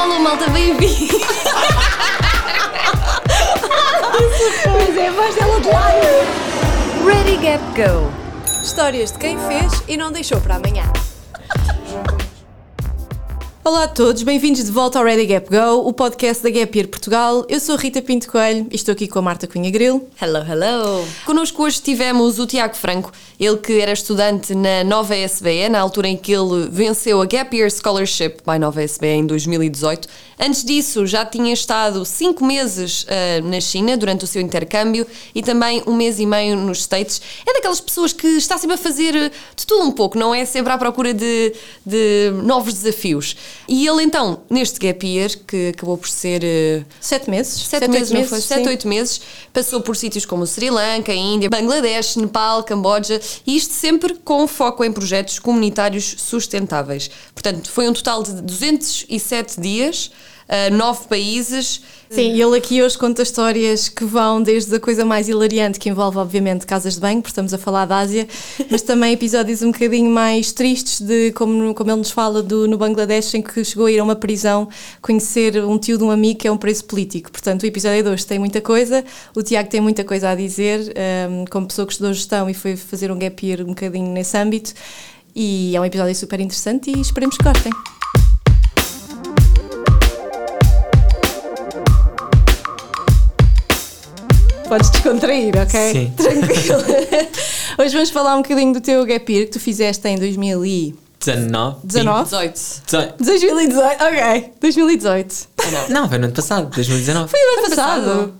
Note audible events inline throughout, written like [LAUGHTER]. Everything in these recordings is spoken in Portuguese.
alô, malta, bem-vindo! Pois é, a voz dela de lado. Ready, Gap, Go! Histórias de quem fez e não deixou para amanhã. Olá a todos, bem-vindos de volta ao Ready Gap Go, o podcast da Gap Year Portugal. Eu sou a Rita Pinto Coelho e estou aqui com a Marta Cunha Grilo. Hello, hello! Connosco hoje tivemos o Tiago Franco, ele que era estudante na Nova SBE, na altura em que ele venceu a Gap Year Scholarship by Nova SBE em 2018. Antes disso, já tinha estado cinco meses uh, na China durante o seu intercâmbio e também um mês e meio nos States. É daquelas pessoas que está sempre a fazer de tudo um pouco, não é? Sempre à procura de, de novos desafios. E ele então, neste gap year, que acabou por ser... Uh, sete meses. Sete, sete meses, não foi? Sete, oito meses. Passou por sítios como Sri Lanka, Índia, Bangladesh, Nepal, Camboja e isto sempre com foco em projetos comunitários sustentáveis. Portanto, foi um total de 207 dias uh, nove países. Sim, ele aqui hoje conta histórias que vão desde a coisa mais hilariante, que envolve obviamente casas de banho, porque estamos a falar da Ásia, [LAUGHS] mas também episódios um bocadinho mais tristes de como, como ele nos fala do, no Bangladesh, em que chegou a ir a uma prisão conhecer um tio de um amigo que é um preso político. Portanto, o episódio de hoje tem muita coisa, o Tiago tem muita coisa a dizer, um, como pessoa que estudou gestão e foi fazer um gap year um bocadinho nesse âmbito. E é um episódio super interessante e esperemos que gostem. Podes descontrair, ok? Sim. [LAUGHS] Tranquilo. Hoje vamos falar um bocadinho do teu gap year que tu fizeste em 2019. 19? 19? 18. 2018, ok. 2018. Não, foi no ano passado, 2019. Foi no ano passado. passado.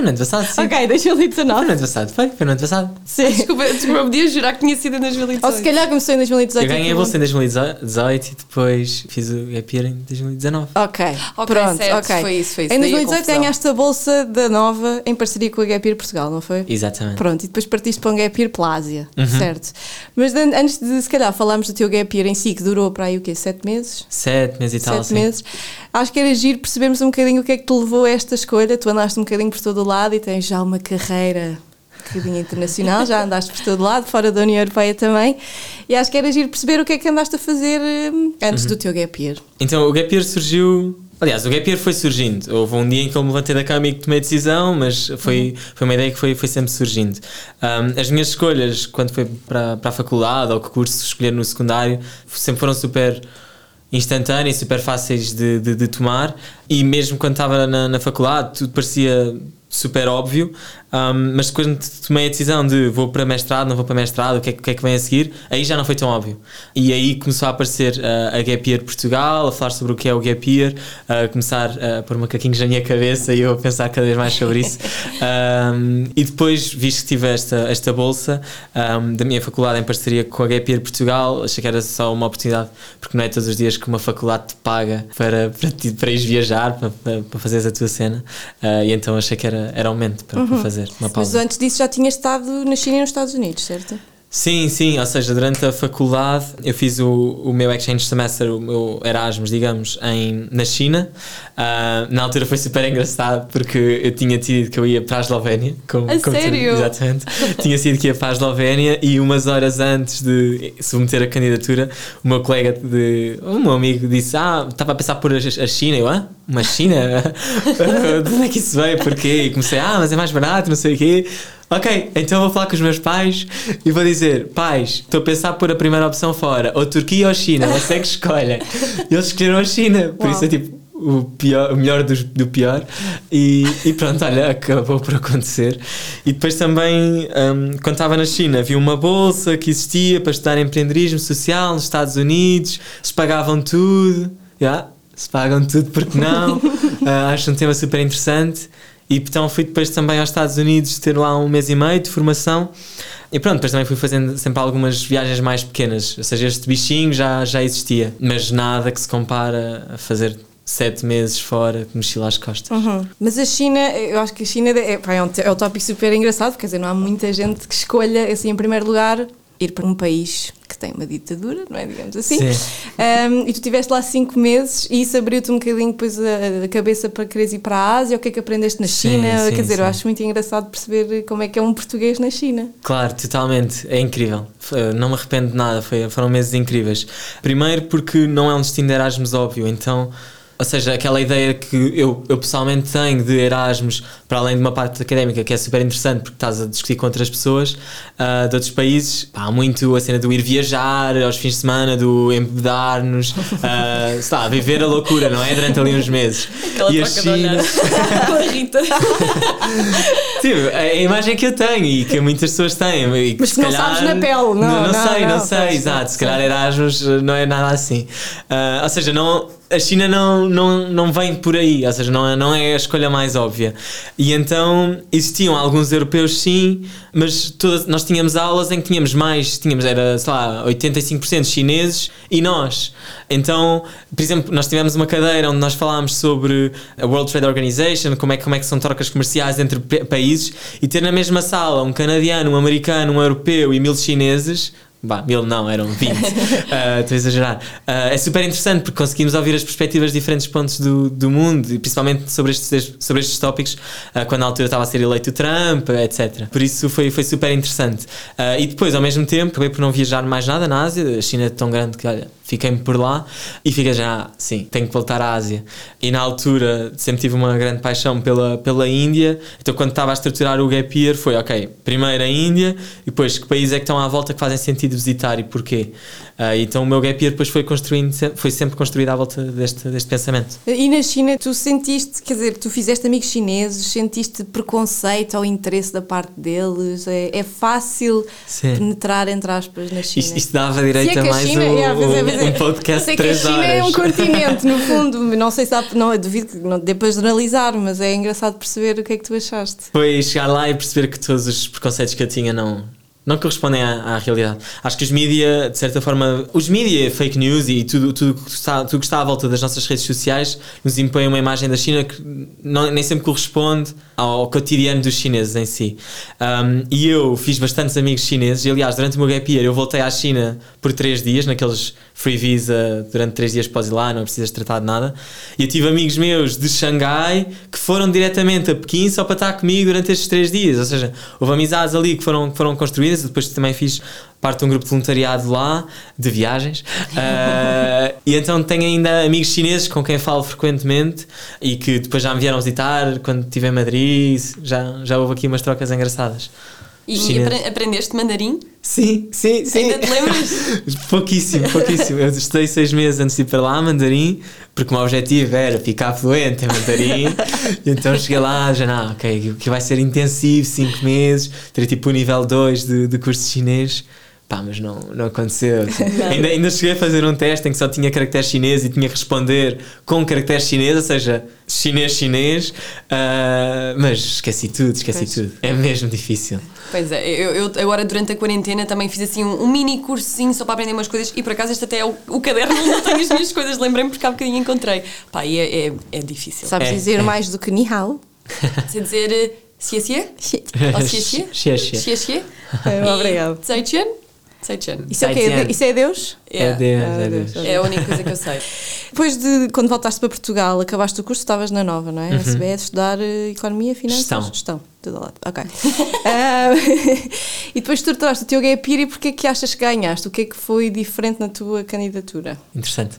Foi no ano passado, sim. Ok, 2019. Foi no ano passado, foi? Foi no ano passado. Sim. Desculpa, desculpa, podia jurar que tinha sido em 2018. Ou se calhar começou em 2018. Eu ganhei a bolsa em 2018 e depois fiz o gap year em 2019. Ok, okay pronto, certo, ok. Foi isso, foi isso. Em 2018 ganhaste a bolsa da Nova em parceria com a Gap Year Portugal, não foi? Exatamente. Pronto, e depois partiste para um Gap Year pela Ásia, uhum. certo? Mas antes de, se calhar, falarmos do teu Gap Year em si, que durou para aí o quê? Sete meses? Sete meses e tal, Sete sim. meses. Acho que era giro percebermos um bocadinho o que é que te levou a esta escolha. Tu andaste um bocadinho por todo o lado e tens já uma carreira um bocadinho internacional, já andaste por todo lado, fora da União Europeia também. E acho que era giro perceber o que é que andaste a fazer hum, antes uhum. do teu gap year. Então, o gap year surgiu Aliás, o gap year foi surgindo. Houve um dia em que eu me levantei da cama e tomei a decisão, mas foi, uhum. foi uma ideia que foi, foi sempre surgindo. Um, as minhas escolhas, quando foi para, para a faculdade ou que curso escolher no secundário, sempre foram super instantâneas, super fáceis de, de, de, tomar e mesmo quando estava na, na faculdade tudo parecia super óbvio, um, mas quando tomei a decisão de vou para mestrado, não vou para mestrado, o que é, o que, é que vem a seguir, aí já não foi tão óbvio. E aí começou a aparecer uh, a Gap Year Portugal, a falar sobre o que é o Gap Year, a começar a pôr macaquinhos na minha cabeça e eu a pensar cada vez mais sobre isso. [LAUGHS] um, e depois, visto que tive esta, esta bolsa um, da minha faculdade em parceria com a Gap Year Portugal, achei que era só uma oportunidade, porque não é todos os dias que uma faculdade te paga para, para, para ires viajar, para, para, para fazeres a tua cena. Uh, e então achei que era era, era aumento para, uhum. para fazer uma pausa. Mas antes disso já tinha estado na China e nos Estados Unidos, certo? Sim, sim, ou seja, durante a faculdade eu fiz o, o meu exchange semester, o meu Erasmus, digamos, em, na China. Uh, na altura foi super engraçado porque eu tinha tido que eu ia para a Eslovénia. Como, a como sério? exatamente. tinha sido que ia para a Eslovénia e umas horas antes de submeter a candidatura, o meu colega, de, o meu amigo, disse: Ah, estava a pensar por a, a China. Eu, ah, uma China? [LAUGHS] de onde é que isso veio? Porquê? E comecei: Ah, mas é mais barato, não sei o quê. Ok, então vou falar com os meus pais e vou dizer: pais, estou a pensar por a primeira opção fora, ou Turquia ou China, você é que escolha. E eles escolheram a China, por Uau. isso é tipo o, pior, o melhor do, do pior. E, e, pronto, olha, acabou por acontecer. E depois também, um, quando estava na China, vi uma bolsa que existia para estudar empreendedorismo social nos Estados Unidos, eles pagavam tudo. Yeah, se pagam tudo, porque não? uh, [LAUGHS] acho um tema super interessante. E então fui depois também aos Estados Unidos ter lá um mês e meio de formação. E pronto, depois também fui fazendo sempre algumas viagens mais pequenas. Ou seja, este bichinho já, já existia, mas nada que se compara a fazer sete meses fora com mochila às costas. Uhum. Mas a China, eu acho que a China é, é, um, é um tópico super engraçado, quer dizer, não há muita gente que escolha, assim, em primeiro lugar, ir para um país que tem uma ditadura, não é? Digamos assim. Um, e tu estiveste lá cinco meses e isso abriu-te um bocadinho depois a, cabeça para quereres ir para a Ásia, o que é que aprendeste na China? Sim, sim, Quer dizer, sim. eu acho muito engraçado perceber como é que é um português na China. Claro, totalmente. É incrível. Não me arrependo de nada, foi, foram meses incríveis. Primeiro porque não é um destino de Erasmus óbvio, então Ou seja, aquela ideia que eu, eu pessoalmente tenho de Erasmus, para além de uma parte académica que é super interessante porque estás a discutir com outras pessoas uh, de outros países, pá, há muito a cena do ir viajar aos fins de semana, do embebedar-nos, uh, [LAUGHS] sei lá, viver a loucura, não é? Durante ali uns meses. Aquela e a China. [LAUGHS] com a Rita. Tipo, a imagem que eu tenho e que muitas pessoas têm. E que Mas se que não calhar- sabes na pele, não, Não, não, sei, não, não, sei, exato. Se calhar Erasmus não é nada assim. Ah, ou seja, não, a China não, não, não vem por aí, ou seja, não é, não é a escolha mais óbvia. E então existiam alguns europeus, sim, mas todas, nós tínhamos aulas em que tínhamos mais, tínhamos, era, sei lá, 85% chineses e nós. Então, por exemplo, nós tivemos uma cadeira onde nós falámos sobre a World Trade Organization, como é, como é que são trocas comerciais entre pa- países, e ter na mesma sala um canadiano, um americano, um europeu e mil chineses. Bah, mil não, eram 20. [LAUGHS] Ah, Estou a exagerar. Ah, é super interessante porque conseguimos ouvir as perspectivas de diferentes pontos do, do mundo e principalmente sobre estes, sobre estes tópicos ah, quando na altura estava a ser eleito o Trump, etc. Por isso foi, foi super interessante. Ah, e depois, ao mesmo tempo, acabei por não viajar mais nada na Ásia. A China é tão grande que, olha, fiquei-me por lá e fica já, sim, tenho que voltar à Ásia. E na altura sempre tive uma grande paixão pela, pela Índia, então quando estava a estruturar o Gap Year foi, ok, primeiro a Índia e depois que países é que estão à volta que fazem sentido visitar e porquê. Ah, então o meu Gap Year depois foi, construindo, foi sempre construído à volta deste, deste pensamento. E na China, tu sentiste, quer dizer, tu fizeste amigos chineses, sentiste preconceito ou interesse da parte deles? É, é fácil Sim. penetrar, entre aspas, na China? Isto, isto dava direito é a mais China- um, é, é, pois é. um podcast Sei de que a 3 China horas. é um continente, no [LAUGHS] fundo, não sei se há, não, duvido que não dê para generalizar, mas é engraçado perceber o que é que tu achaste. Foi chegar lá e perceber que todos os preconceitos que eu tinha não, não correspondem à, à realidade. Acho que os mídia, de certa forma, os mídia, fake news e tudo, tudo, que está, tudo que está à volta das nossas redes sociais nos impõe uma imagem da China que não, nem sempre corresponde ao cotidiano dos chineses em si. Um, e eu fiz bastantes amigos chineses, e aliás, durante o meu gap year eu voltei à China por três dias, naqueles free visa, durante três dias podes ir lá, não precisas tratar de nada. E eu tive amigos meus de Xangai que foram diretamente a Pequim só para estar comigo durante estes três dias. Ou seja, houve amizades ali que foram, que foram construídas, depois também fiz parte de um grupo de voluntariado lá, de viagens. Ah, [LAUGHS] e então tenho ainda amigos chineses com quem falo frequentemente e que depois já me vieram visitar quando estive em Madrid. Já, já houve aqui umas trocas engraçadas. E Chinês. apre- aprendeste mandarim? Sim, sim, sim. Ainda te lembras? [LAUGHS] pouquíssimo, pouquíssimo. Eu estudei seis meses antes de ir para lá, mandarim, porque o meu objetivo era ficar fluente em mandarim. [LAUGHS] então cheguei lá, já não, ok, que vai ser intensivo, cinco meses, ter tipo o nível 2 de, de curso de chinês. Pá, mas não, não aconteceu. [LAUGHS] ainda, ainda cheguei a fazer um teste em que só tinha caractere chinês e tinha que responder com caractere chinês, ou seja, chinês-chinês, ah, mas esqueci tudo, esqueci Pois. tudo. É mesmo difícil. Pois é, eu, eu agora durante a quarentena também fiz assim um, um mini cursozinho só para aprender umas coisas e por acaso este até é o, o caderno onde eu tenho as minhas coisas, lembrei-me porque há bocadinho encontrei. Pá, e é, é, é difícil. Sabes É, dizer é. mais do que ni hao? Sei dizer eh, xie xie? Xie xie? Xie xie. Xie xie? Obrigado. Chen. Isso é o quê? Zaijian. Isso é Deus? É Deus, Ah, é Deus. Deus. É a única coisa que eu sei. [LAUGHS] Depois de quando voltaste para Portugal, acabaste o curso, estavas na Nova, não é? Na SBE, de estudar eh, Economia, Finanças? Gestão. Gestão, tudo ao lado. Ok. [LAUGHS] Ah, [LAUGHS] e depois estruturaste o teu gap year e porquê que achas que ganhaste? O que é que foi diferente na tua candidatura? Interessante.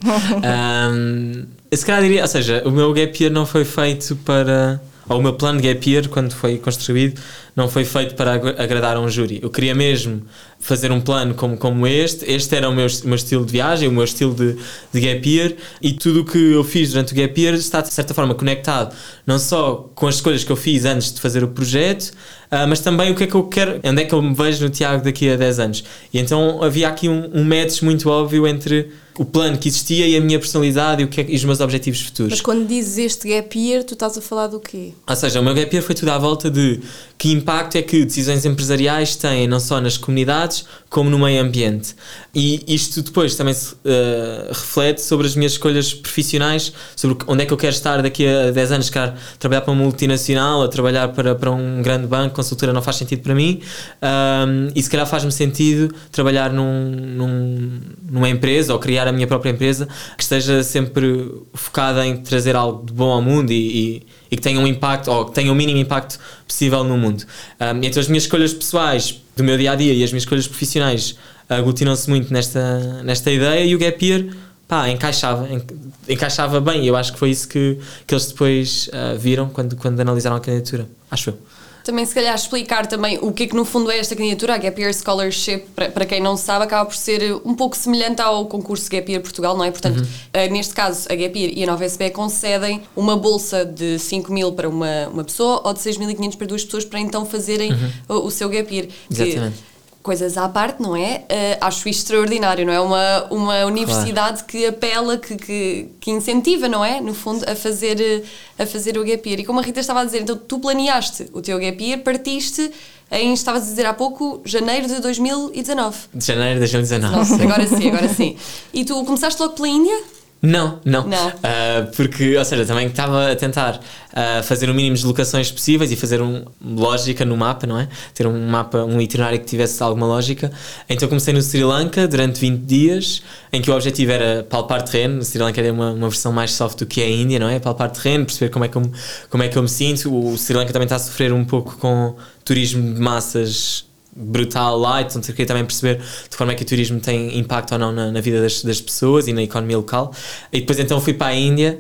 Eu se calhar diria, ou seja, o meu gap year não foi feito para. Ou o meu plano de gap year, quando foi construído, não foi feito para ag- agradar a um júri. Eu queria mesmo fazer um plano como, como este. Este era o meu, o meu estilo de viagem, o meu estilo de, de gap year. E tudo o que eu fiz durante o gap year está, de certa forma, conectado não só com as escolhas que eu fiz antes de fazer o projeto, ah, mas também o que é que eu quero, onde é que eu me vejo no Tiago daqui a 10 anos. E então havia aqui um, um match muito óbvio entre o plano que existia e a minha personalidade e, o que é- e os meus objetivos futuros. Mas quando dizes este gap year, tu estás a falar do quê? Ou seja, o meu gap year foi tudo à volta de que impacto é que decisões empresariais têm não só nas comunidades como no meio ambiente. E isto depois também se eh, reflete sobre as minhas escolhas profissionais, sobre onde é que eu quero estar daqui a 10 anos, quero trabalhar para uma multinacional, a trabalhar para, para um grande banco, consultora não faz sentido para mim, Ahm, e se calhar faz-me sentido trabalhar num, num- numa empresa ou criar a minha própria empresa que esteja sempre focada em trazer algo de bom ao mundo e, e- e que tenha um impacto, ou que tenha o mínimo impacto possível no mundo. Ahm, então as minhas escolhas pessoais do meu dia a dia e as minhas escolhas profissionais aglutinam-se muito nesta, nesta ideia e o gap year pá, encaixava, en- encaixava bem. Eu acho que foi isso que, que eles depois ah, viram quando, quando analisaram a candidatura. Acho eu. Também, se calhar, explicar também o que é que no fundo é esta candidatura. A Gap Year Scholarship, para, para quem não sabe, acaba por ser um pouco semelhante ao concurso Gap Year Portugal, não é? Portanto, eh, neste caso, a Gap Year e a Nova SBE concedem uma bolsa de 5 mil para uma, uma pessoa ou de 6.500 para duas pessoas para então fazerem o, o seu Gap Year. Que- Exatamente. Coisas à parte, não é? Eh, acho isto extraordinário, não é? Uma, uma universidade que apela, que, que, que incentiva, não é? No fundo, a fazer, eh, a fazer o gap year. E como a Rita estava a dizer, então tu planeaste o teu gap year, partiste em, estavas a dizer há pouco, janeiro de 2019. De janeiro de 2019. Nossa, agora sim, agora sim. E tu começaste logo pela Índia? Não, não. Não. Ah, porque, ou seja, também estava a tentar ah, fazer o mínimo de locações possíveis e fazer um, lógica no mapa, não é? Ter um mapa, um itinerário que tivesse alguma lógica. Então comecei no Sri Lanka durante 20 dias, em que o objetivo era palpar terreno. No Sri Lanka é uma, uma versão mais soft do que é a Índia, não é? Palpar terreno, perceber como é que eu, como é que eu me sinto. O Sri Lanka também está a sofrer um pouco com turismo de massas brutal lá, então queria também perceber de forma é que o turismo tem impacto ou não na, na vida das, das pessoas e na economia local. E depois então fui para a Índia.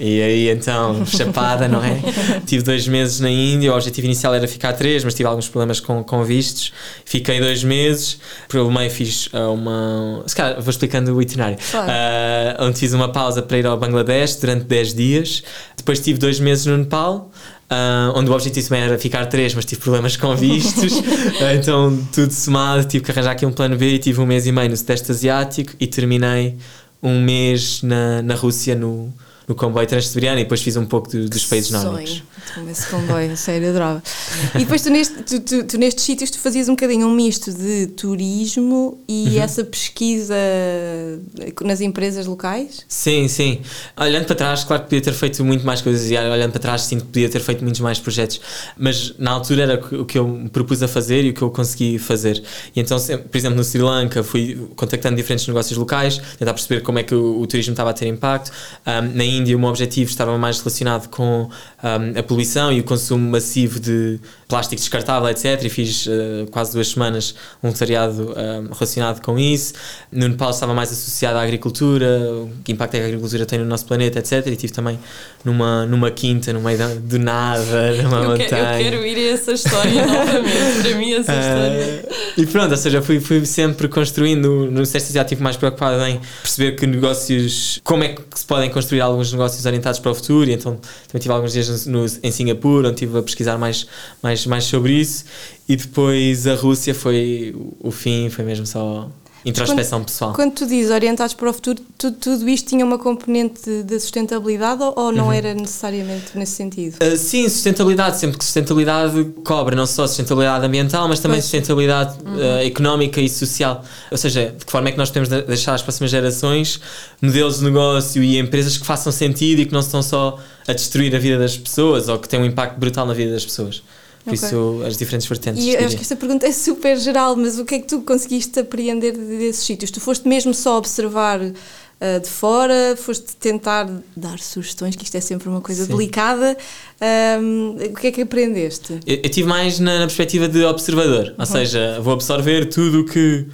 E aí então, [LAUGHS] chapada, não é? tive dois meses na Índia, o objetivo inicial era ficar três, mas tive alguns problemas com, com vistos. Fiquei dois meses, pelo meio fiz ah, uma. Se calhar vou explicando o itinerário. Claro. Ah, onde fiz uma pausa para ir ao Bangladesh durante 10 dias. Depois tive dois meses no Nepal. Ah, onde o objetivo também era ficar três, mas tive problemas com vistos, [LAUGHS] Ah, então tudo somado, tive que arranjar aqui um plano B e tive um mês e meio no Sudeste Asiático e terminei um mês na, na Rússia no, no comboio transsiberiano e depois fiz um pouco do- dos países nórdicos. Sonho. Então, esse comboio, sério, adorava. E depois tu, neste, tu, tu- tu nestes sítios tu fazias um bocadinho um misto de turismo e Uhum. essa pesquisa nas empresas locais? Sim, sim. Olhando para trás, claro que podia ter feito muito mais coisas e olhando para trás sinto que podia ter feito muitos mais projetos, mas na altura era o que eu me propus a fazer e o que eu consegui fazer. E então, por exemplo, no Sri Lanka fui contactando diferentes negócios locais, tentar perceber como é que o, o turismo estava a ter impacto. Um, na Índia, o meu objetivo estava mais relacionado com um, a poluição e o consumo massivo de plástico descartável, etc. E fiz uh, quase duas semanas um voluntariado um, relacionado com isso. No Nepal estava mais associado à agricultura, o que impacto é que a agricultura tem no nosso planeta, etc. E estive também numa, numa quinta, no meio do nada, numa Eu, que- montanha. eu quero ir a essa história novamente. Para mim, essa [LAUGHS] história. Ah, e pronto, ou seja, fui, fui sempre construindo no Sudeste Asiático mais preocupado em perceber que negócios, como é que se podem construir alguns negócios orientados para o futuro. E então também tive alguns dias no, em Singapura, onde estive a pesquisar mais, mais, mais sobre isso. E depois a Rússia foi o fim, foi mesmo só introspeção pessoal. Quando tu dizes orientados para o futuro, tu- tudo isto tinha uma componente de, de sustentabilidade ou, ou Uhum. não era necessariamente nesse sentido? Uh, sim, sustentabilidade, sempre que sustentabilidade cobre não só sustentabilidade ambiental, mas também Pois. sustentabilidade uh, económica e social. Ou seja, de que forma é que nós podemos de- deixar às próximas gerações modelos de negócio e empresas que façam sentido e que não estão só a destruir a vida das pessoas ou que têm um impacto brutal na vida das pessoas. Por Ok. isso, as diferentes vertentes. E acho que esta pergunta é super geral, mas o que é que tu conseguiste apreender de- desses sítios? Tu foste mesmo só observar ah, de fora, foste tentar dar sugestões, que isto é sempre uma coisa Sim. delicada. Ahm, o que é que aprendeste? Eu, eu tive mais na, na perspectiva de observador, ou seja, vou absorver tudo o que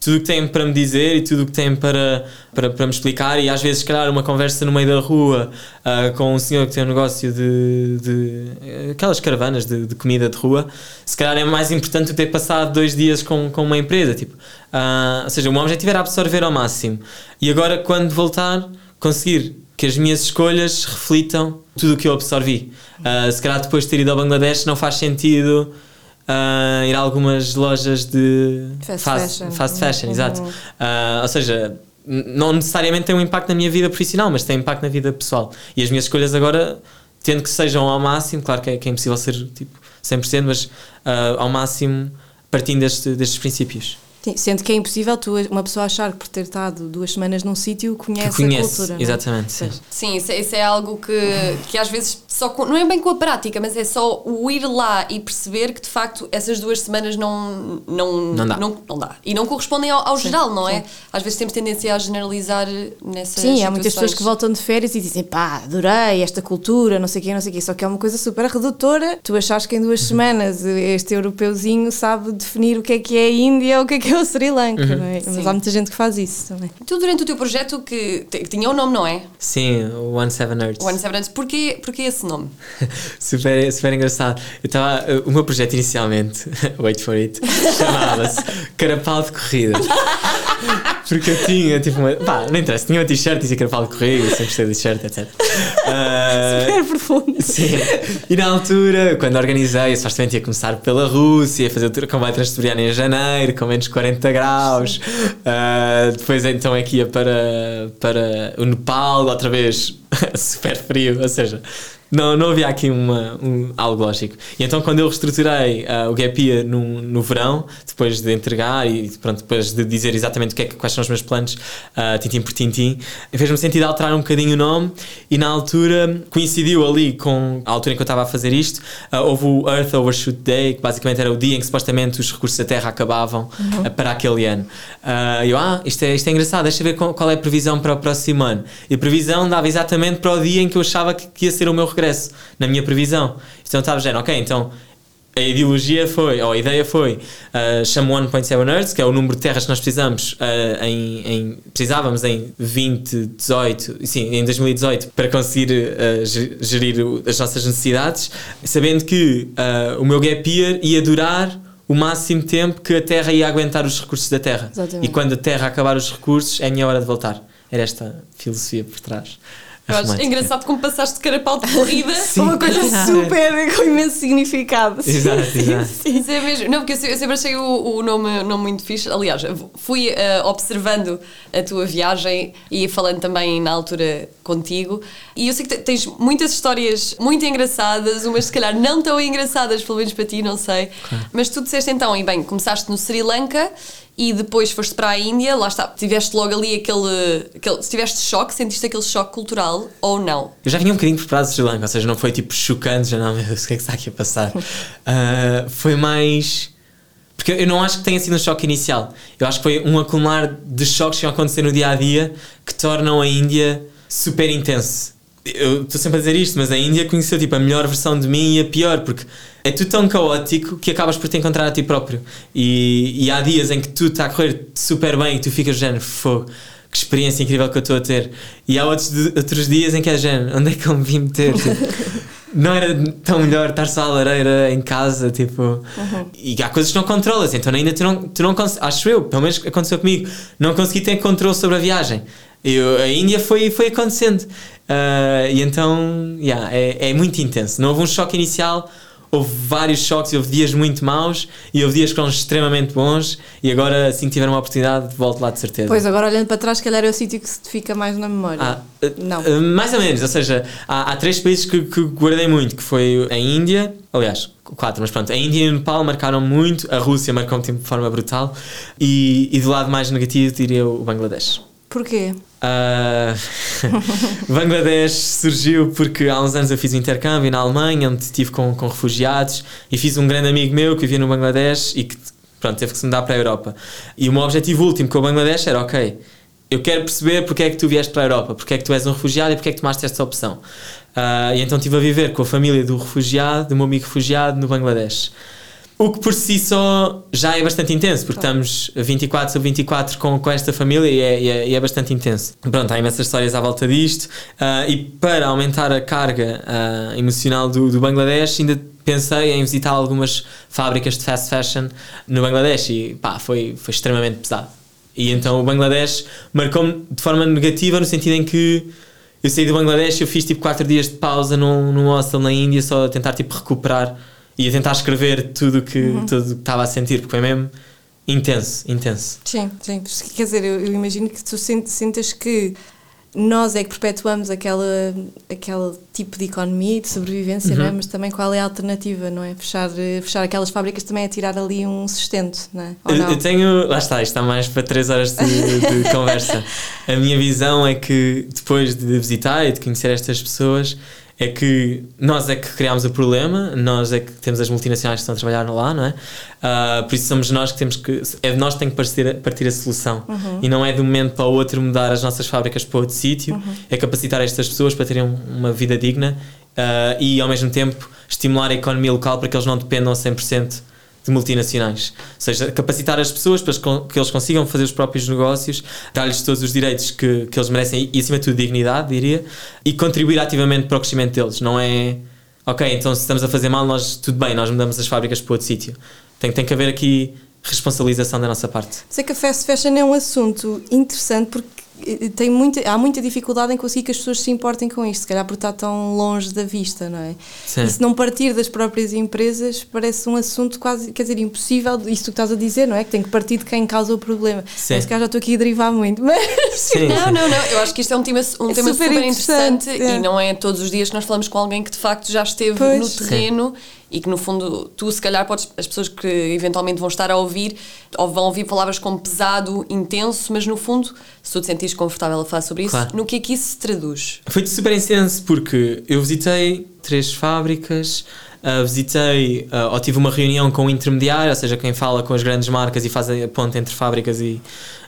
tudo o que tem para me dizer e tudo o que tem para, para, para me explicar e às vezes se calhar uma conversa no meio da rua ah, com um senhor que tem um negócio de, de aquelas caravanas de, de comida de rua se calhar é mais importante ter passado dois dias com, com uma empresa tipo, ah, ou seja, o meu objetivo era absorver ao máximo e agora quando voltar conseguir que as minhas escolhas reflitam tudo o que eu absorvi. Ah, se calhar depois de ter ido ao Bangladesh não faz sentido ah, ir a algumas lojas de Fast fast, fashion. fast fashion, Uhum. exato. Ah, ou seja, não necessariamente tem um impacto na minha vida profissional, mas tem impacto na vida pessoal. E as minhas escolhas agora, tendo que sejam ao máximo, claro que é, que é impossível ser tipo 100%, mas ah, ao máximo partindo deste- destes princípios. Sim, sendo que é impossível tu, uma pessoa achar que por ter estado duas semanas num sítio conhece, conhece, a cultura. não é? exatamente, sim. Sim, isso, é- isso é algo que, que às vezes só com- não é bem com a prática, mas é só o ir lá e perceber que de facto essas duas semanas não não, Não dá. não, não dá. E não correspondem ao, ao geral, não é? Às vezes temos tendência a generalizar nessas Sim, há muitas pessoas situações. que voltam de férias e dizem pá, adorei esta cultura, não sei o quê, não sei o quê. Só que é uma coisa super redutora. Tu achas que em duas semanas este europeuzinho sabe definir o que é que é a Índia ou o que é que que é o Sri Lanka, não é? Mas Sim. há muita gente que faz isso também. Tu, durante o teu projeto, que, que tinha um nome, não é? Sim, o One Seven Nerds. One Seven Nerds. Porquê, porquê esse nome? [LAUGHS] super, super engraçado. Eu estava. O meu projeto inicialmente, [LAUGHS] wait for it, chamava-se Carapau de Corrida. [LAUGHS] Porque eu tinha, tipo, uma. Pá, não interessa, tinha uma t-shirt e dizia Carapau de Corrida, sempre gostei de t-shirt, etc. Ah, É profundo. Sim. E na altura, quando organizei, supostamente ia começar pela Rússia, ia fazer o comboio transsiberiano em janeiro, com menos 40 graus. Ah, depois então é que ia para, para o Nepal, outra vez [LAUGHS] super frio, ou seja. Não, não havia aqui uma, um, algo lógico. E então, quando eu reestruturei ah, o Gap Year no, no verão, depois de entregar e pronto, depois de dizer exatamente o que é, quais são os meus planos, ah, tintim por tintim, fez-me sentido alterar um bocadinho o nome. E na altura coincidiu ali com a altura em que eu estava a fazer isto. ah, houve o Earth Overshoot Day, que basicamente era o dia em que supostamente os recursos da Terra acabavam ah, para aquele ano. Ah, eu, ah, isto é, isto é engraçado, deixa ver qual, qual é a previsão para o próximo ano. E a previsão dava exatamente para o dia em que eu achava que, que ia ser o meu regresso, na minha previsão. Então estava dizendo, ok, então a ideologia foi, ou a ideia foi, uh, chamo 1.7 Earths, que é o número de terras que nós precisamos uh, em, em- precisávamos em 2018, sim, em 2018, para conseguir uh, ge- gerir as nossas necessidades, sabendo que uh, o meu gap year ia durar o máximo tempo que a Terra ia aguentar os recursos da Terra. Exatamente. E quando a Terra acabar os recursos, é a minha hora de voltar. Era esta filosofia por trás. Acho engraçado como passaste de carapau de corrida. Sim. Uma coisa super com imenso significado. Exato, exato. Isso é mesmo. Não, porque eu se- eu sempre achei o, o nome, nome muito fixe. Aliás, fui eh, observando a tua viagem e falando também na altura contigo. E eu sei que te- tens muitas histórias muito engraçadas, umas se calhar não tão engraçadas, pelo menos para ti, não sei. Mas tu disseste então, e bem, começaste no Sri Lanka e depois foste para a Índia, lá está, tiveste logo ali aquele. aquele tiveste choque, sentiste aquele choque cultural ou não? Eu já vinha um bocadinho preparado do Sri Lanka, ou seja, não foi tipo chocante, já não, meu Deus, o que é que está aqui a passar? [LAUGHS] Ah, foi mais. Porque eu não acho que tenha sido um choque inicial. Eu acho que foi um acumular de choques que iam acontecer no dia a dia que tornam a Índia super intenso. Eu estou sempre a dizer isto, mas a Índia conheceu tipo, a melhor versão de mim e a pior, porque é tudo tão caótico que acabas por te encontrar a ti próprio. E, e há dias em que tu está a correr super bem e tu ficas género, fogo, que experiência incrível que eu estou a ter. E há outros, outros dias em que é género, onde é que eu me vim meter? Tipo, [LAUGHS] não era tão melhor estar só à lareira em casa, tipo. E há coisas que não controlas, então ainda tu não, tu não acho eu, pelo menos aconteceu comigo, não consegui ter controle sobre a viagem. Eu, a Índia foi, foi acontecendo. Ah, e então, yeah, é, é muito intenso. Não houve um choque inicial, houve vários choques, houve dias muito maus e houve dias que foram extremamente bons. E agora, assim que tiver uma oportunidade, volto lá de certeza. Pois, agora olhando para trás, se calhar é o sítio que se te fica mais na memória. Ah, Não. uh, mais ou menos, ou seja, há, há três países que, que guardei muito, que foi a Índia, aliás, quatro, mas pronto, a Índia e o Nepal marcaram muito, a Rússia marcou-me de forma brutal e, e do lado mais negativo diria o Bangladesh. Porquê? Ah, [LAUGHS] Bangladesh surgiu porque há uns anos eu fiz um intercâmbio na Alemanha, onde estive com, com refugiados e fiz um grande amigo meu que vivia no Bangladesh e que pronto, teve que se mudar para a Europa. E o meu objetivo último com o Bangladesh era: ok, eu quero perceber porque é que tu vieste para a Europa, porque é que tu és um refugiado e porque é que tomaste esta opção. Ah, e então estive a viver com a família do refugiado, do meu amigo refugiado no Bangladesh. O que por si só já é bastante intenso, porque estamos 24 sobre 24 com, com esta família e é, e é- e é bastante intenso. Pronto, há imensas histórias à volta disto ah, e para aumentar a carga ah, emocional do, do Bangladesh ainda pensei em visitar algumas fábricas de fast fashion no Bangladesh e pá, foi, foi extremamente pesado. E então o Bangladesh marcou-me de forma negativa no sentido em que eu saí do Bangladesh e eu fiz tipo 4 dias de pausa num, num hostel na Índia só a tentar tipo recuperar e a tentar escrever tudo o que, tudo o que estava a sentir, porque foi mesmo intenso, intenso. Sim, sim. Quer dizer, eu, eu imagino que tu sentas que nós é que perpetuamos aquela, aquele tipo de economia e de sobrevivência, não é? mas também qual é a alternativa, não é? Fechar, fechar aquelas fábricas também é tirar ali um sustento, não é? Ou Eu, não? eu tenho, lá está, isto está mais para 3 horas de, de [LAUGHS] conversa. A minha visão é que depois de visitar e de conhecer estas pessoas, é que nós é que criámos o problema, nós é que temos as multinacionais que estão a trabalhar lá, não é? Ah, por isso somos nós que temos que. É de nós que tem que partir, partir a solução. E não é de um momento para o outro mudar as nossas fábricas para outro sítio, é capacitar estas pessoas para terem um- uma vida digna ah, e ao mesmo tempo estimular a economia local para que eles não dependam 100% de multinacionais. Ou seja, capacitar as pessoas para que eles consigam fazer os próprios negócios, dar-lhes todos os direitos que, que eles merecem e, acima de tudo, dignidade, diria, e contribuir ativamente para o crescimento deles. Não é, ok, então se estamos a fazer mal, nós, tudo bem, nós mudamos as fábricas para outro sítio. Tem, tem que haver aqui responsabilização da nossa parte. Sei que a fast fashion é um assunto interessante porque tem muita, há muita dificuldade em conseguir que as pessoas se importem com isto, se calhar por estar tão longe da vista, não é? Sim. E se não partir das próprias empresas, parece um assunto quase, quer dizer, impossível, isso que estás a dizer, não é? Que tem que partir de quem causa o problema. Sim. Mas já estou aqui a derivar muito, mas... [LAUGHS] Sim, não, não, não, eu acho que isto é um tema, um é tema super, super interessante, interessante é. e não é todos os dias que nós falamos com alguém que de facto já esteve pois. no terreno e que no fundo tu se calhar podes, as pessoas que eventualmente vão estar a ouvir ou vão ouvir palavras como pesado, intenso, mas no fundo, se tu te sentires confortável a falar sobre isso, claro. no que é que isso se traduz? Foi super intenso porque eu visitei três fábricas, uh, visitei uh, ou tive uma reunião com o intermediário, ou seja, quem fala com as grandes marcas e faz a ponte entre fábricas e,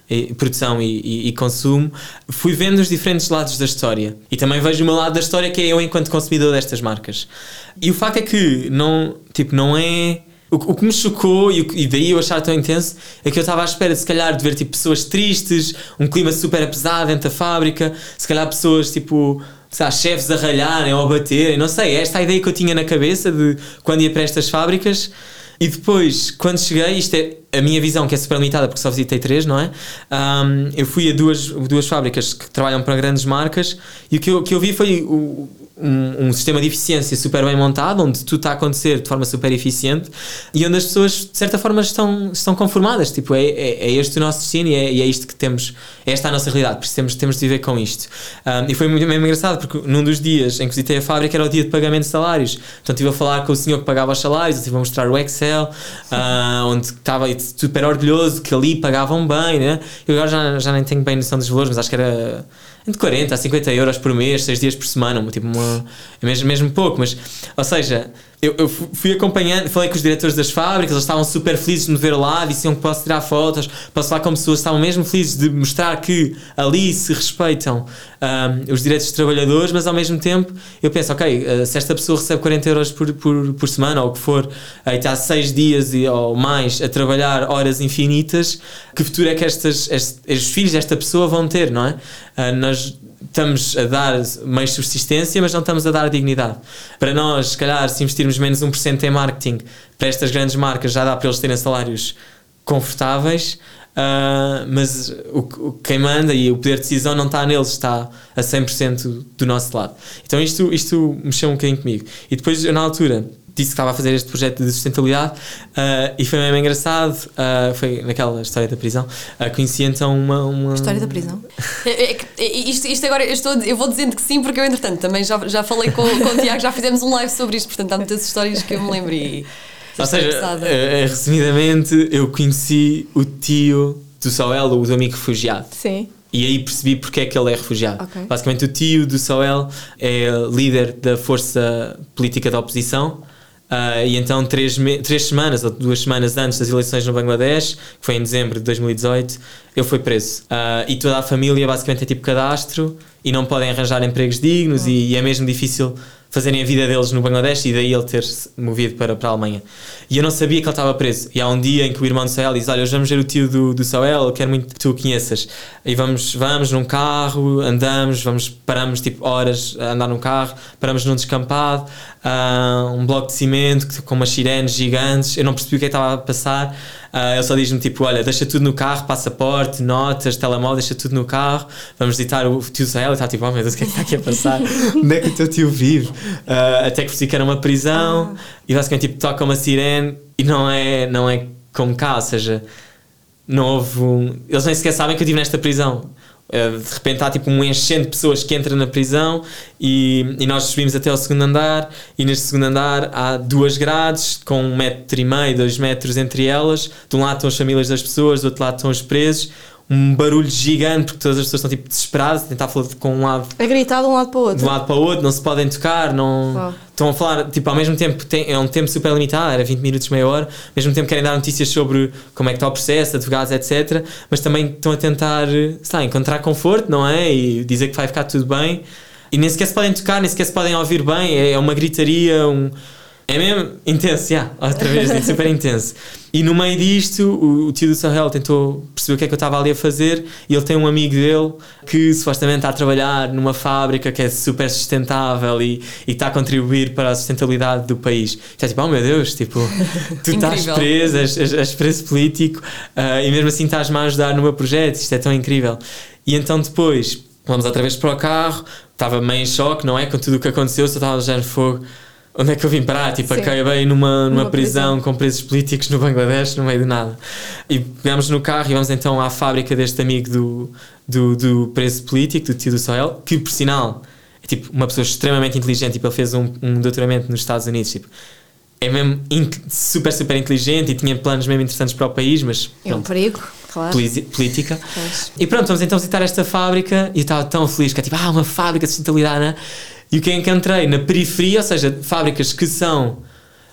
e produção e, e, e, consumo, fui vendo os diferentes lados da história. E também vejo o meu lado da história que é eu enquanto consumidor destas marcas. E o facto é que não, tipo, não é... O, o que me chocou e, e, daí eu achar tão intenso é que eu estava à espera, se calhar, de ver tipo, pessoas tristes, um clima super pesado dentro da fábrica, se calhar pessoas tipo sei lá, chefes a ralharem ou a baterem, não sei, esta é a ideia que eu tinha na cabeça de quando ia para estas fábricas e depois, quando cheguei, isto é a minha visão, que é super limitada porque só visitei três, não é? Um, eu fui a duas, duas fábricas que trabalham para grandes marcas e o que eu, que eu vi foi o, um, um, sistema de eficiência super bem montado, onde tudo está a acontecer de forma super eficiente e onde as pessoas, de certa forma, estão, estão conformadas. Tipo, é, é, é este o nosso destino e é, e é isto que temos, é esta a nossa realidade, por isso temos, temos de viver com isto. Um, e foi muito mesmo engraçado, porque num dos dias em que visitei a fábrica era o dia de pagamento de salários. Então estive a falar com o senhor que pagava os salários, estive a mostrar o Excel, uh, onde estava super orgulhoso que ali pagavam bem, né? Eu agora já, já nem tenho bem noção dos valores, mas acho que era entre 40 a 50 euros por mês, 6 dias por semana, tipo uma, mesmo, mesmo pouco, mas, ou seja, eu, eu, fui acompanhando, falei com os diretores das fábricas, eles estavam super felizes de me ver lá, diziam que posso tirar fotos, posso falar com pessoas, estavam mesmo felizes de mostrar que ali se respeitam um, os direitos dos trabalhadores, mas ao mesmo tempo eu penso, ok, uh, se esta pessoa recebe 40 euros por, por, por semana ou o que for, aí está 6 dias e, ou mais a trabalhar horas infinitas, que futuro é que estas, estes, os filhos desta pessoa vão ter, não é? Uh, nós estamos a dar mais subsistência, mas não estamos a dar dignidade. Para nós, se calhar, se investirmos menos 1% em marketing, para estas grandes marcas já dá para eles terem salários confortáveis, uh, mas o, quem manda e o poder de decisão não está neles, está a 100% do nosso lado. Então isto, isto mexeu um bocadinho comigo. E depois, na altura, disse que estava a fazer este projeto de sustentabilidade uh, e foi mesmo engraçado. Uh, foi naquela história da prisão. Uh, conheci então uma. uma... História da prisão? [LAUGHS] é, é, é, isto, isto agora, eu, estou, eu vou dizendo que sim, porque eu, entretanto, também já, já falei com, com o Tiago, já fizemos um live sobre isto, portanto há muitas histórias que eu me lembro. [LAUGHS] E, Ou seja, eh, resumidamente, eu conheci o tio do Soel, o do amigo refugiado. Sim. E aí percebi porque é que ele é refugiado. Okay. Basicamente, o tio do Soel é líder da força política da oposição Uh, e então, três, três semanas ou duas semanas antes das eleições no Bangladesh, que foi em dezembro de 2018, eu fui preso. Uh, e toda a família basicamente é tipo cadastro e não podem arranjar empregos dignos, e, e é mesmo difícil fazerem a vida deles no Bangladesh e daí ele ter-se movido para, para a Alemanha. E eu não sabia que ele estava preso. E há um dia em que o irmão do Sael diz: Olha, hoje vamos ver o tio do, do Sael, quero muito que tu o conheças. E vamos, vamos num carro, andamos, vamos, paramos tipo horas a andar num carro, paramos num descampado, uh, um bloco de cimento com umas sirenes gigantes. Eu não percebi o que, é que estava a passar. Uh, ele só diz-me tipo: Olha, deixa tudo no carro, passaporte, notas, telemóvel, deixa tudo no carro. Vamos visitar o tio Sael. E está tipo: Oh meu Deus, o que é que está aqui a passar? [LAUGHS] Onde é que o teu tio vive? Uh, até que percebi que era uma prisão. Ah. E basicamente tipo, toca uma sirene e não é, não é como cá, ou seja, não houve um... Eles nem sequer sabem que eu estive nesta prisão. Eh, de repente há tipo um enchente de pessoas que entram na prisão e, e nós subimos até ao segundo andar e neste segundo andar há duas grades com um metro e meio, dois metros entre elas. De um lado estão as famílias das pessoas, do outro lado estão os presos um barulho gigante porque todas as pessoas estão tipo desesperadas, a tentar falar com um lado. É gritar de um lado para o outro. De um lado para o outro, não se podem tocar, não. Estão a falar, tipo, ao mesmo tempo tem, é um tempo super limitado, era 20 minutos, meia hora, ao mesmo tempo querem dar notícias sobre como é que está o processo, advogados, etc. Mas também estão a tentar, sei encontrar conforto, não é? E dizer que vai ficar tudo bem. E nem sequer se podem tocar, nem sequer se podem ouvir bem, é, é uma gritaria, um É mesmo intenso, já. Outra vez, é super intenso. E no meio disto, o, o tio do Sahel tentou perceber o que é que eu estava ali a fazer e ele tem um amigo dele que supostamente está a trabalhar numa fábrica que é super sustentável e, e está a contribuir para a sustentabilidade do país. Está tipo, oh meu Deus, tipo, [LAUGHS] tu estás preso, és, és, preso político ah, e mesmo assim estás-me a ajudar no meu projeto, isto é tão incrível. E então depois, vamos outra vez para o carro, estava meio em choque, não é? Com tudo o que aconteceu, só estava já no fogo. Onde é que eu vim parar? Tipo, Sim. acabei numa, numa, Numa prisão, com presos políticos no Bangladesh, no meio do nada. E pegámos no carro e vamos então à fábrica deste amigo do, do, do preso político, do tio do Soel, que por sinal é tipo uma pessoa extremamente inteligente. Tipo, ele fez um, um doutoramento nos Estados Unidos. Tipo, é mesmo super, super inteligente e tinha planos mesmo interessantes para o país, mas É um pronto, perigo, claro. política. Pois. E pronto, vamos então visitar esta fábrica e eu estava tão feliz que é tipo, ah, uma fábrica de sustentabilidade, né? E o que encontrei? Na periferia, ou seja, fábricas que são,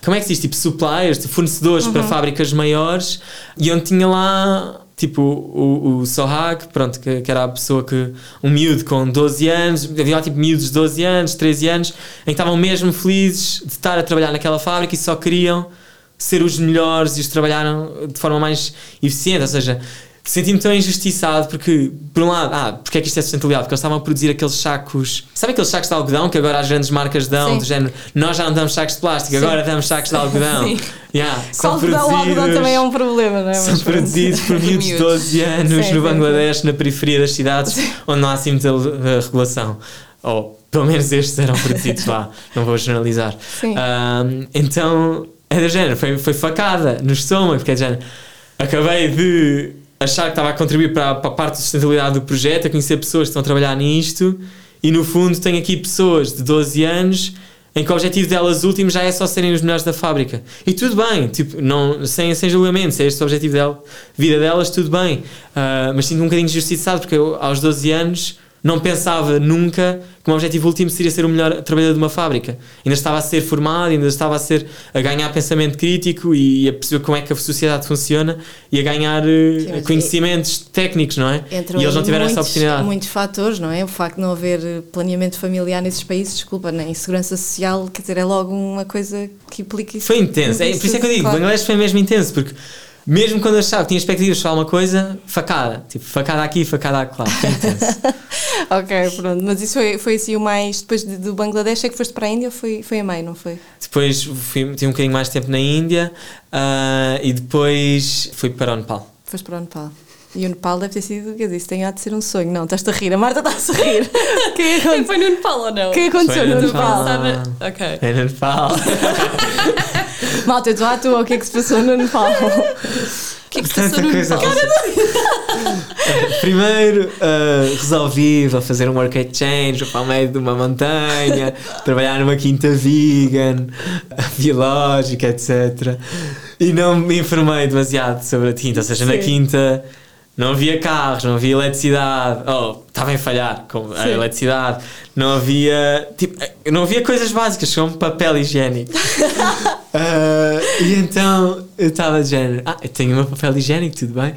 como é que se diz? Tipo, suppliers, tipo, fornecedores para fábricas maiores. E onde tinha lá, tipo, o, o Sohag, pronto, que, que era a pessoa que, um miúdo com 12 anos, havia lá tipo miúdos de 12 anos, 13 anos, em que estavam mesmo felizes de estar a trabalhar naquela fábrica e só queriam ser os melhores e os trabalharam de forma mais eficiente, ou seja, senti-me tão injustiçado porque, por um lado, ah, porque é que isto é sustentabilidade? Porque eles estavam a produzir aqueles sacos, sabe aqueles sacos de algodão que agora as grandes marcas dão, Sim. do género, nós já não damos sacos de plástico, agora damos sacos de algodão. Sim. Yeah, são algodão, o algodão também é um problema, não é? são produzidos por [LAUGHS] miúdos de miúdos. 12 anos Sim, no sim, Bangladesh, na periferia das cidades, onde não há assim muita eh, regulação. Ou pelo menos estes eram produzidos lá, não vou generalizar. Sim. Ahm, então, é do género, foi, foi facada no estômago, porque é do género. Acabei de achar que estava a contribuir para, para a parte de sustentabilidade do projeto, a conhecer pessoas que estão a trabalhar nisto, e no fundo tenho aqui pessoas de 12 anos em que o objetivo delas último já é só serem os melhores da fábrica. E tudo bem, tipo, não, sem, sem julgamento, se é este o objetivo dela, vida delas, tudo bem. Ah, mas sinto-me um bocadinho injustiçado porque eu, aos 12 anos, não pensava nunca que o meu objetivo último seria ser o melhor trabalhador de uma fábrica. Ainda estava a ser formado, ainda estava a, ser, a ganhar pensamento crítico e a perceber como é que a sociedade funciona e a ganhar eh, Sim, conhecimentos técnicos, não é? E eles não tiveram essa muitos- oportunidade. Muitos fatores, não é? O facto de não haver planeamento familiar nesses países, desculpa, nem segurança social, quer dizer, é logo uma coisa que implica isso. Foi intenso. É, por isso é que eu digo, Claro. Bangladesh foi mesmo intenso, porque mesmo quando eu achava que tinha expectativas de falar uma coisa, facada. Tipo, facada aqui, facada lá. Foi. [LAUGHS] Ok, pronto, mas isso foi, foi assim o mais. Depois de- do Bangladesh, é que foste para a Índia ou foi, foi a meio, não foi? depois fui, tive um bocadinho mais de tempo na Índia ah, e depois fui para o Nepal. Foste para o Nepal. E o Nepal deve ter sido, quer dizer, isso tem há de ser um sonho. Não, estás-te a rir, a Marta está-se a rir. [LAUGHS] O que é que aconteceu? Foi no Nepal ou não? O que que aconteceu Foi no no Nepal. Nepal? Estava- Ok. É no Nepal. [LAUGHS] Malta, eu estou à tua, o que é que se passou no Nepal? [LAUGHS] O que é que se passou no. Nepal? [LAUGHS] Primeiro ah, resolvi vou fazer um work exchange vou para o meio de uma montanha, trabalhar numa quinta vegan, biológica, etc. E não me informei demasiado sobre a quinta, ou seja, na Sim. quinta não havia carros, não havia eletricidade, oh, estava a falhar com a Sim. eletricidade, não havia, tipo, não havia coisas básicas como papel higiênico. [LAUGHS] Ah, e então eu estava de género, ah, eu tenho o meu papel higiênico, tudo bem.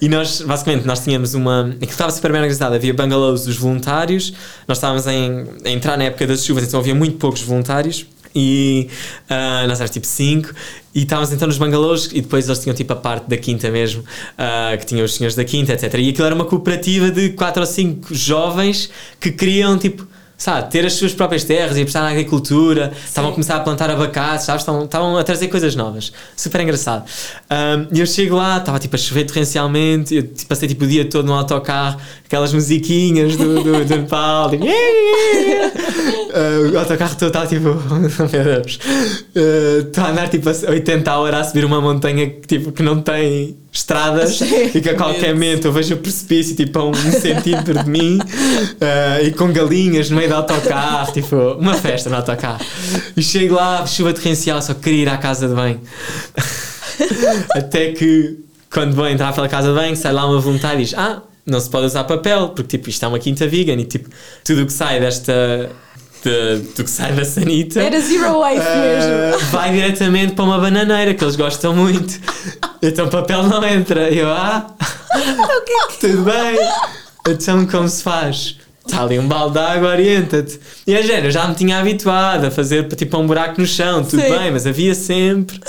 E nós, basicamente, nós tínhamos uma. Aquilo estava super bem organizado, havia bungalows dos voluntários, nós estávamos em, a entrar na época das chuvas, então havia muito poucos voluntários. E ah, nós éramos tipo 5 e estávamos então nos bungalows e depois eles tinham tipo a parte da quinta mesmo, ah, que tinham os senhores da quinta, etc. E aquilo era uma cooperativa de 4 ou 5 jovens que queriam tipo sabe, ter as suas próprias terras e apostar na agricultura, estavam a começar a plantar abacates, sabes, estavam, estavam a trazer coisas novas. Super engraçado. Um, e eu chego lá, estava tipo a chover torrencialmente, eu tipo, passei tipo o dia todo no autocarro, aquelas musiquinhas do, do, do [LAUGHS] Nepal, tipo, Uh, o autocarro todo estava tipo, [LAUGHS] meu Deus, Uh, estou a andar tipo a 80 a hora a subir uma montanha que, tipo, que não tem estradas e que a qualquer momento eu vejo o precipício tipo a um [LAUGHS] centímetro de mim uh, e com galinhas no meio do autocarro, tipo, uma festa no autocarro. E chego lá, chuva torrencial, só queria ir à casa de banho. [LAUGHS] Até que quando vou entrar pela casa de banho, sai lá uma voluntária e diz: Ah, não se pode usar papel, porque tipo, isto é uma quinta vegan e tipo, tudo o que sai desta. Do que sai da sanita Era zero waste Uh, mesmo. vai diretamente para uma bananeira que eles gostam muito. Então papel não entra. Eu, ah, [LAUGHS] tudo bem. Então como se faz? Está ali um balde de água, orienta-te. E a género, eu já me tinha habituado a fazer tipo um buraco no chão, tudo Sim. bem, mas havia sempre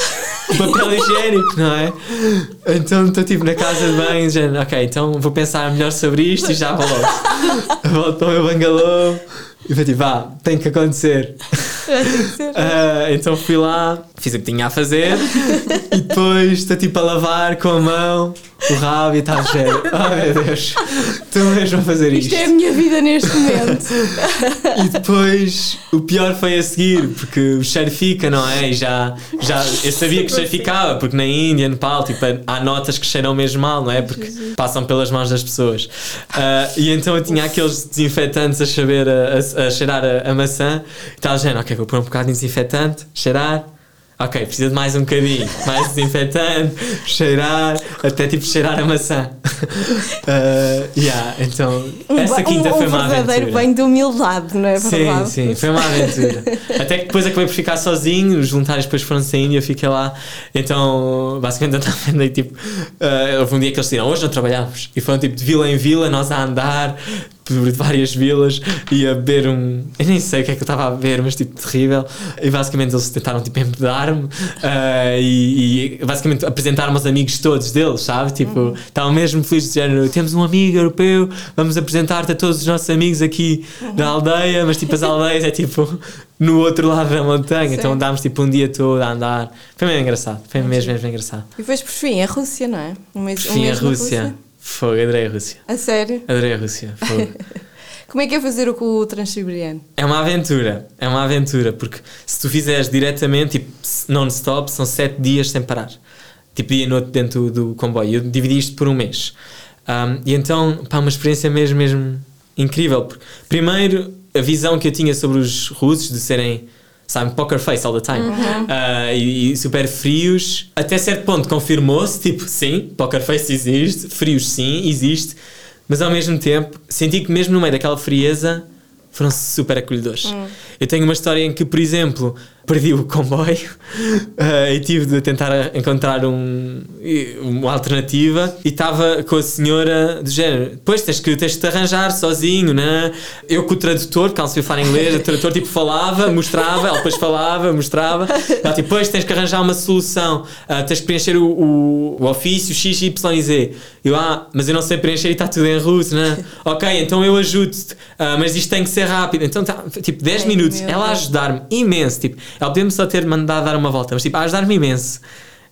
o papel higiênico, não é? Então estou tipo na casa de banho, ok, então vou pensar melhor sobre isto e já vou logo. Volto [LAUGHS] para o meu bangalô e foi tipo, vá, tem que acontecer. [LAUGHS] Ah, então fui lá, fiz o que tinha a fazer [LAUGHS] e depois estou tipo a lavar com a mão o rabo e está a género. [LAUGHS] Oh meu Deus, estou mesmo a fazer isto. Isto é a minha vida neste momento. [LAUGHS] E depois o pior foi a seguir, porque o cheiro fica, não é? E já, já eu sabia que o cheiro ficava, porque na Índia, Nepal, tipo, há notas que cheiram mesmo mal, não é? Porque passam pelas mãos das pessoas. Ah, e então eu tinha aqueles desinfetantes a, saber, a, a- a cheirar a, a maçã e estava dizendo, ok, vou pôr um bocado de desinfetante, cheirar. Ok, precisa de mais um bocadinho, mais desinfetante, cheirar, até tipo cheirar a maçã. Ah, [LAUGHS] yeah, então, essa quinta um, foi um uma verdadeiro aventura. banho de humildade, não é Sim, verdade? sim, foi uma aventura. Até que depois acabei por ficar sozinho, os voluntários depois foram saindo e eu fiquei lá. Então, basicamente, eu estava vendo [LAUGHS] aí, tipo, ah, houve um dia que eles disseram, hoje não trabalhamos. E foram tipo de vila em vila, nós a andar por várias vilas e a beber um. Eu nem sei o que é que eu estava a beber, mas tipo, terrível. E basicamente eles tentaram tipo empedar-me ah, e, e basicamente apresentaram-me aos amigos todos deles, sabe? Tipo, estavam mesmo felizes de género, temos um amigo europeu, vamos apresentar-te a todos os nossos amigos aqui da aldeia, mas tipo, as aldeias é tipo no outro lado da montanha, Sim. então andámos tipo um dia todo a andar. Foi mesmo engraçado, foi mesmo, mesmo engraçado. E depois, por fim, a Rússia, não é? Um mês, Por um fim, a mês na Rússia. Fogo, adorei a Rússia. A sério? Adorei a Rússia. [LAUGHS] Como é que é fazer o com o Transsiberiano? É uma aventura, é uma aventura, porque se tu fizeres diretamente, tipo, non-stop, são sete dias sem parar. Tipo, dia e noite dentro do, do comboio. Eu dividi isto por um mês. Um, e então, pá, uma experiência mesmo, mesmo incrível. Porque, primeiro, a visão que eu tinha sobre os russos de serem, sabe, poker face all the time. Uh, e, e super frios. Até certo ponto confirmou-se, tipo, sim, poker face existe, frios sim, existe. Mas ao mesmo tempo, senti que mesmo no meio daquela frieza, foram super acolhedores. Eu tenho uma história em que, por exemplo, perdi o comboio [LAUGHS] eh, e tive de tentar encontrar um, uma alternativa e estava com a senhora do género. Depois tens que tens de te arranjar sozinho, né? Eu com o tradutor, que ela sabia falar inglês, o tradutor tipo falava, mostrava, ela depois falava, mostrava. Ela tipo, depois tens que arranjar uma solução, ah, tens que preencher o, o, o ofício X, Y e Z. Eu, ah, mas eu não sei preencher e está tudo em russo, né? [LAUGHS] ok, então eu ajudo-te, ah, mas isto tem que ser rápido. Então, tá, tipo, 10 Ai, minutos, ela a ajudar-me imenso. Tipo, ela podia-me só ter mandado dar uma volta, mas tipo, a ajudar-me imenso.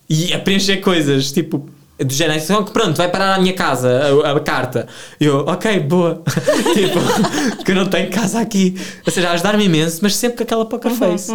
E a preencher coisas, tipo, do género, então, pronto, vai parar à minha casa a, a carta. Eu, ok, boa. [LAUGHS] tipo, [LAUGHS] porque eu não tenho casa aqui. Ou seja, a ajudar-me imenso, mas sempre com aquela poker face.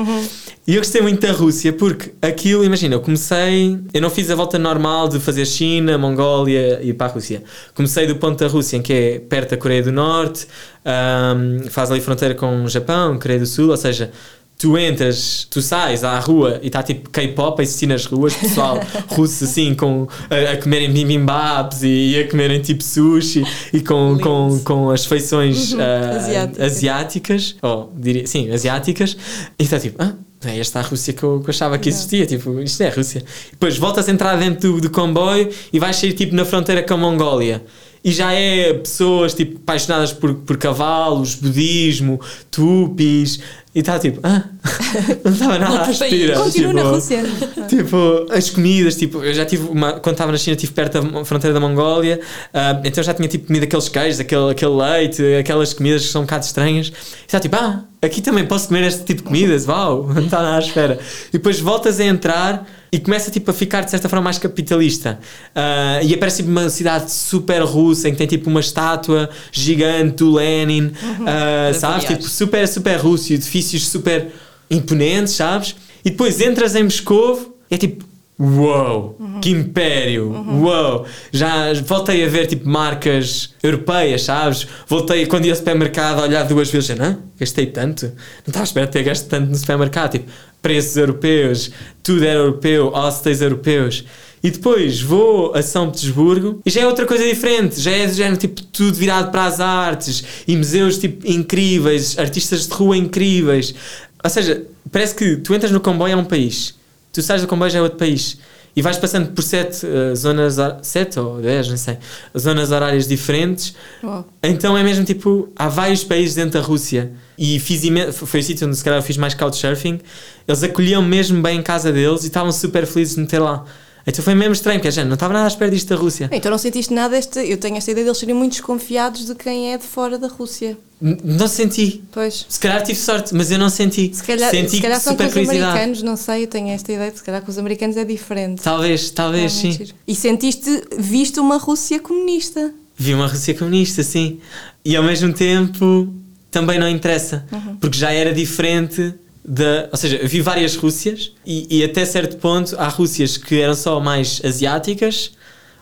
E eu gostei muito da Rússia porque aquilo, imagina, eu comecei, eu não fiz a volta normal de fazer China, Mongólia e para a Rússia. Comecei do ponto da Rússia, em que é perto da Coreia do Norte, ahm, faz ali fronteira com o Japão, Coreia do Sul, ou seja, tu entras, tu sais à rua e está tipo K-pop a existir nas ruas, pessoal [LAUGHS] russo assim, com, a, a comerem bimbimbapes e, a comerem tipo sushi e com, com, com as feições ah, Asiáticas. asiáticas, ou diria, sim, asiáticas, e está tipo, ah, é esta a Rússia que eu, que eu achava que existia, tipo, isto é a Rússia. Depois voltas a entrar dentro do, do comboio e vais sair tipo na fronteira com a Mongólia. E já é pessoas tipo apaixonadas por, por cavalos, budismo, tupis, e está tipo, ah, [LAUGHS] não estava nada à espera. Continuo tipo, na Rússia. [LAUGHS] Tipo, as comidas, tipo, eu já tive uma, quando estava na China, estive perto da fronteira da Mongólia, ah, então já tinha tipo comido aqueles queijos, aquele, aquele leite, aquelas comidas que são um bocado estranhas. E está tipo, ah, aqui também posso comer este tipo de comidas, uau, [LAUGHS] não está nada à espera. E depois voltas a entrar e começa tipo a ficar de certa forma mais capitalista. Ah, e aparece tipo, uma cidade super russa em que tem tipo uma estátua gigante do Lenin, ah, sabes? Tipo, super, super russo, e edifícios super imponentes, sabes? E depois entras em Moscovo e é tipo, uau, que império, uau. Já voltei a ver tipo marcas europeias, sabes? Voltei quando ia ao supermercado a olhar duas vezes, não, gastei tanto, não estava à espera de ter gasto tanto no supermercado, tipo, preços europeus, tudo era europeu, hostels europeus. E depois vou a São Petersburgo e já é outra coisa diferente, já é do género tipo tudo virado para as artes e museus tipo incríveis, artistas de rua incríveis. Ou seja, parece que tu entras no comboio é um país, tu sais do comboio já é outro país. e vais passando por sete uh, zonas, sete ou dez, não sei, zonas horárias diferentes. Uau. Então é mesmo tipo, há vários países dentro da Rússia e fiz foi o sítio onde se calhar eu fiz mais couchsurfing. Eles acolhiam mesmo bem em casa deles e estavam super felizes de me ter lá. Então foi mesmo estranho, porque a gente não estava nada à espera disto da Rússia. Então não sentiste nada esta. Eu tenho esta ideia deles serem muito desconfiados de quem é de fora da Rússia. N- Não senti. Pois. Se calhar tive sorte, mas eu não senti. Se calhar, senti se calhar são com os americanos, não sei, eu tenho esta ideia de se calhar com os americanos é diferente. Talvez, talvez, Ah, sim. giro. E sentiste, viste uma Rússia comunista. Vi uma Rússia comunista, sim. E ao mesmo tempo também não interessa, Uhum. porque já era diferente da. Ou seja, vi várias Rússias e, e até certo ponto há Rússias que eram só mais asiáticas,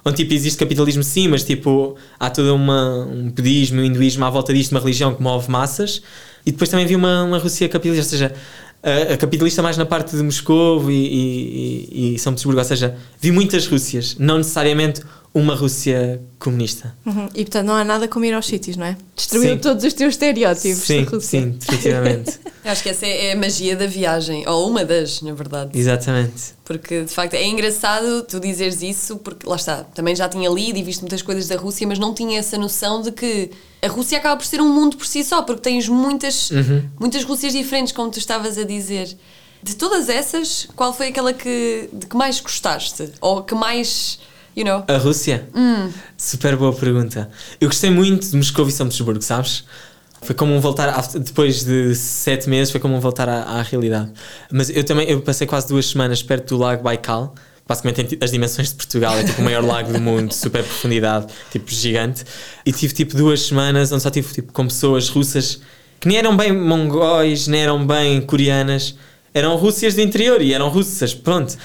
onde tipo existe capitalismo sim, mas tipo há todo uma, um budismo, um hinduísmo à volta disto, uma religião que move massas. E depois também vi uma, uma Rússia capitalista, ou seja, a, a capitalista mais na parte de Moscou e, e, e São Petersburgo, ou seja, vi muitas Rússias, não necessariamente uma Rússia comunista. Uhum. E portanto não há nada como ir aos sítios, não é? Destruiu todos os teus estereótipos Sim, da Rússia. sim, definitivamente. [LAUGHS] Acho que essa é a magia da viagem, ou uma das, na verdade. Exatamente. Porque de facto é engraçado tu dizeres isso, porque lá está, também já tinha lido e visto muitas coisas da Rússia, mas não tinha essa noção de que a Rússia acaba por ser um mundo por si só, porque tens muitas, muitas Rússias diferentes, como tu estavas a dizer. De todas essas, qual foi aquela que, de que mais gostaste? Ou que mais, you know? A Rússia? Super boa pergunta. Eu gostei muito de Moscou e São Petersburgo, sabes? Foi como um voltar, à- depois de sete meses, foi como um voltar à, à realidade. Mas eu também, eu passei quase duas semanas perto do Lago Baikal, basicamente tem as dimensões de Portugal, é tipo o maior [LAUGHS] lago do mundo, super profundidade, tipo gigante. E tive tipo duas semanas onde só tive tipo com pessoas russas que nem eram bem mongóis, nem eram bem coreanas, eram rússias do interior e eram russas, pronto.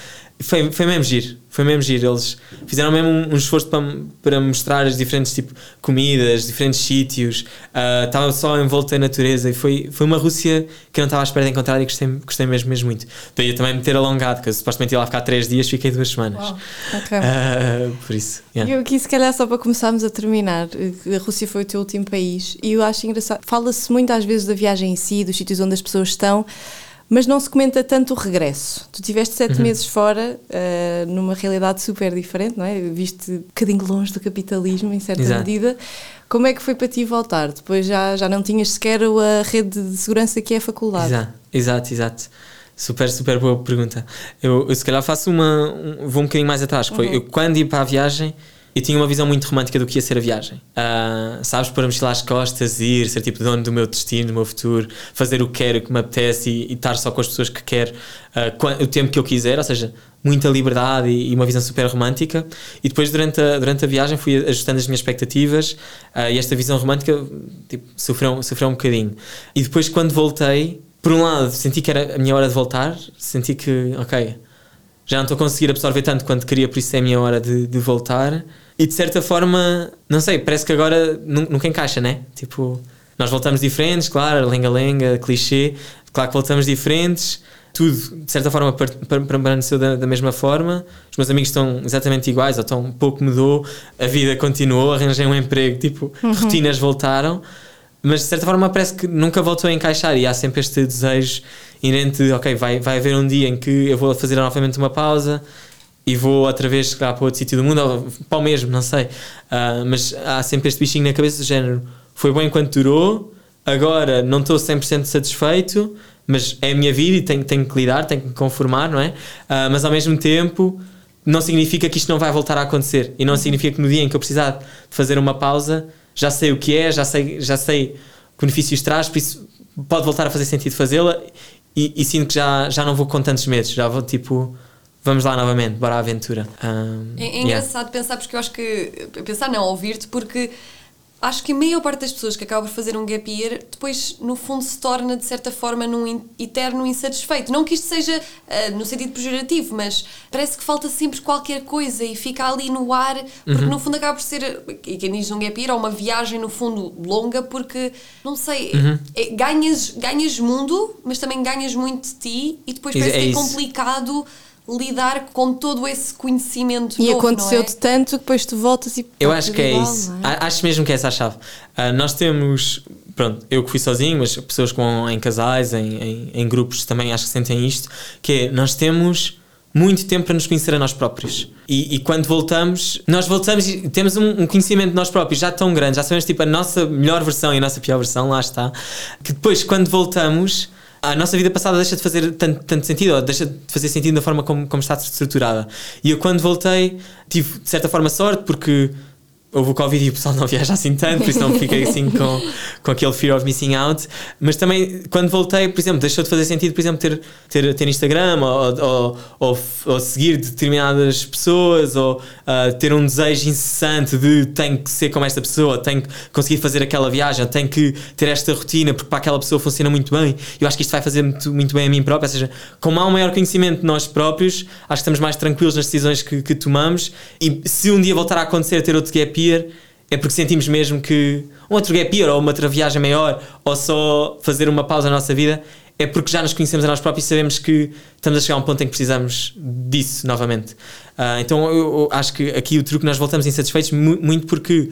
Foi, foi mesmo giro, foi mesmo giro. Eles fizeram mesmo um, um esforço para, para mostrar as diferentes tipo, comidas, diferentes sítios. Ah, Estava só envolto em natureza e foi, foi uma Rússia que eu não estava à espera de encontrar e gostei, gostei mesmo, mesmo muito. Daí eu também me ter alongado, que eu supostamente ia lá ficar três dias, fiquei duas semanas. Ok. Ah, por isso, yeah. Eu aqui, se calhar, só para começarmos a terminar, a Rússia foi o teu último país e eu acho engraçado. Fala-se muito às vezes da viagem em si, dos sítios onde as pessoas estão, mas não se comenta tanto o regresso. Tu tiveste sete Uhum. meses fora, eh, numa realidade super diferente, não é? Viste um bocadinho longe do capitalismo, em certa Exato. medida. Como é que foi para ti voltar? Depois já, já não tinhas sequer a rede de segurança que é a faculdade. Exato, exato, exato. Super, super boa pergunta. Eu, eu se calhar faço uma. um- vou um bocadinho mais atrás. Foi, eu quando ia para a viagem, eu tinha uma visão muito romântica do que ia ser a viagem. Ah, sabes, pôr a mochila às costas, ir, ser tipo dono do meu destino, do meu futuro, fazer o que quero, o que me apetece e, e estar só com as pessoas que quero, quan- o tempo que eu quiser, ou seja, muita liberdade e, e uma visão super romântica. E depois, durante a, durante a viagem, fui ajustando as minhas expectativas ah, e esta visão romântica tipo, sofreu, sofreu um bocadinho. E depois, quando voltei, por um lado, senti que era a minha hora de voltar, senti que, ok, já não estou a conseguir absorver tanto quanto queria, por isso é a minha hora de, de voltar. E de certa forma, não sei, parece que agora nu- nunca encaixa, né? Tipo, nós voltamos diferentes, claro, lenga-lenga, clichê, claro que voltamos diferentes, tudo de certa forma per- per- permaneceu da, da mesma forma, os meus amigos estão exatamente iguais, ou estão pouco mudou, a vida continuou, arranjei um emprego, tipo, rotinas voltaram, mas de certa forma parece que nunca voltou a encaixar e há sempre este desejo inerente de, ok, vai, vai haver um dia em que eu vou fazer novamente uma pausa e vou outra vez calhar, para outro sítio do mundo ou para o mesmo, não sei. Ah, mas há sempre este bichinho na cabeça do género: foi bom enquanto durou, agora não estou 100% satisfeito, mas é a minha vida e tenho, tenho que lidar, tenho que me conformar, não é? Ah, mas ao mesmo tempo, não significa que isto não vai voltar a acontecer e não significa que no dia em que eu precisar de fazer uma pausa, já sei o que é, já sei, já sei que benefícios traz, por isso pode voltar a fazer sentido fazê-la e, e sinto que já, já não vou com tantos medos, já vou tipo. Vamos lá novamente, bora à aventura. Um, É, é yeah. engraçado pensar, porque eu acho que. Pensar não, ouvir-te, porque acho que a maior parte das pessoas que acabam por fazer um gap year depois, no fundo, se torna de certa forma num eterno insatisfeito. Não que isto seja ah, no sentido pejorativo, mas parece que falta sempre qualquer coisa e fica ali no ar, porque no fundo acaba por ser. E quem diz um gap year, é uma viagem, no fundo, longa, porque, não sei, é- ganhas, ganhas mundo, mas também ganhas muito de ti e depois parece é que é isso. complicado lidar com todo esse conhecimento E novo, aconteceu-te é? tanto que depois tu voltas e. Eu acho tudo que é igual, isso. é? A- Acho mesmo que é essa a chave. Ah, nós temos, pronto, eu que fui sozinho, mas pessoas com, em casais, em, em, em grupos também acho que sentem isto, que é, nós temos muito tempo para nos conhecer a nós próprios. E, e quando voltamos, nós voltamos e temos um, um, conhecimento de nós próprios já tão grande, já sabemos tipo a nossa melhor versão e a nossa pior versão, lá está, que depois quando voltamos a nossa vida passada deixa de fazer tanto, tanto sentido, ou deixa de fazer sentido da forma como, como está estruturada. E eu, quando voltei, tive de certa forma sorte, porque houve o Covid e o pessoal não [LAUGHS] viaja assim tanto, por isso não fiquei assim com, com aquele fear of missing out. Mas também, quando voltei, por exemplo, deixou de fazer sentido, por exemplo, ter, ter, ter Instagram ou, ou, ou, ou seguir determinadas pessoas ou uh, ter um desejo incessante de tenho que ser como esta pessoa, tenho que conseguir fazer aquela viagem, tenho que ter esta rotina porque para aquela pessoa funciona muito bem. Eu acho que isto vai fazer muito, muito bem a mim próprio. Ou seja, como há um maior conhecimento de nós próprios, acho que estamos mais tranquilos nas decisões que, que tomamos. E se um dia voltar a acontecer ter outro gap year, é porque sentimos mesmo que um outro gap year ou uma outra viagem maior ou só fazer uma pausa na nossa vida é porque já nos conhecemos a nós próprios e sabemos que estamos a chegar a um ponto em que precisamos disso novamente. Uh, então eu, eu, acho que aqui o truque nós voltamos insatisfeitos muito porque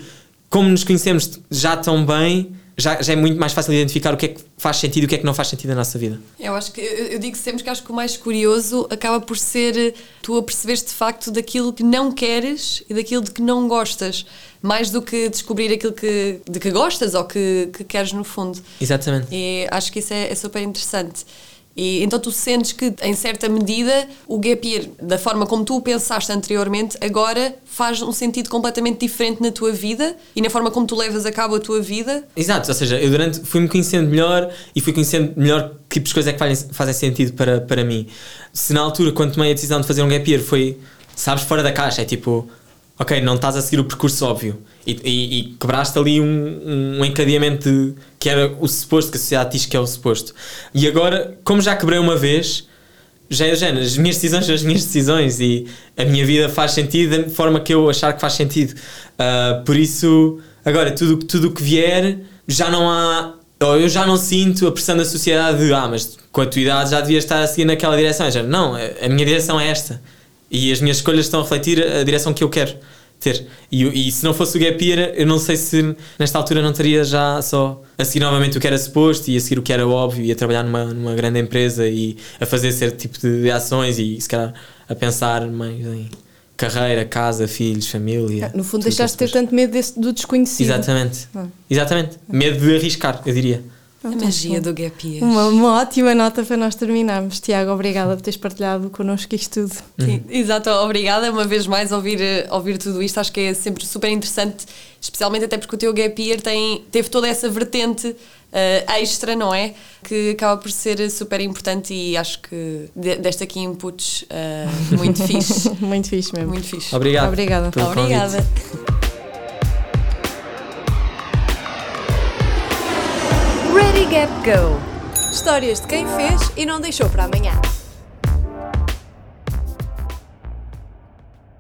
como nos conhecemos já tão bem já, já é muito mais fácil identificar o que é que faz sentido e o que é que não faz sentido na nossa vida. Eu acho que eu, eu digo sempre que acho que o mais curioso acaba por ser eh, tu a perceberes de facto daquilo que não queres e daquilo de que não gostas, mais do que descobrir aquilo que, de que gostas ou que, que queres no fundo. Exatamente. E acho que isso é, é super interessante. E então tu sentes que, em certa medida, o gap year, da forma como tu o pensaste anteriormente, agora faz um sentido completamente diferente na tua vida e na forma como tu levas a cabo a tua vida. Exato, ou seja, eu durante fui-me conhecendo melhor e fui conhecendo melhor que tipos de coisas é que fazem, fazem sentido para, para mim. Se na altura, quando tomei a decisão de fazer um gap year, foi, sabes, fora da caixa, é tipo ok, não estás a seguir o percurso óbvio e, e, e quebraste ali um, um encadeamento de, que era o suposto, que a sociedade diz que é o suposto. E agora, como já quebrei uma vez, já é género, as minhas decisões são as minhas decisões e a minha vida faz sentido da forma que eu achar que faz sentido. Uh, por isso, agora, tudo o tudo que vier, já não há. Ou eu já não sinto a pressão da sociedade de ah, mas com a tua idade já devias estar a seguir naquela direção. Já, não, a minha direção é esta e as minhas escolhas estão a refletir a direção que eu quero ter. E, e se não fosse o gap year, eu não sei se nesta altura não teria já só a seguir novamente o que era suposto e a seguir o que era óbvio e a trabalhar numa, numa grande empresa e a fazer certo tipo de ações e se calhar a pensar mais em carreira, casa, filhos, família. No fundo, deixaste de ter tanto medo desse, do desconhecido. Exatamente. Ah. Exatamente. Medo de arriscar, eu diria. A magia do gap year. Uma, uma, ótima nota para nós terminarmos. Tiago, obrigada por teres partilhado connosco isto tudo. Sim, exato, obrigada uma vez mais ouvir, eh, ouvir tudo isto. Acho que é sempre super interessante, especialmente até porque o teu gap year tem, teve toda essa vertente uh, extra, não é? Que acaba por ser super importante e acho que de, deste aqui inputs uh, muito [LAUGHS] fixe. muito fixe mesmo. Muito fixe. Obrigado. Obrigada. Obrigada. Ready Gap Go. Histórias de quem fez e não deixou para amanhã.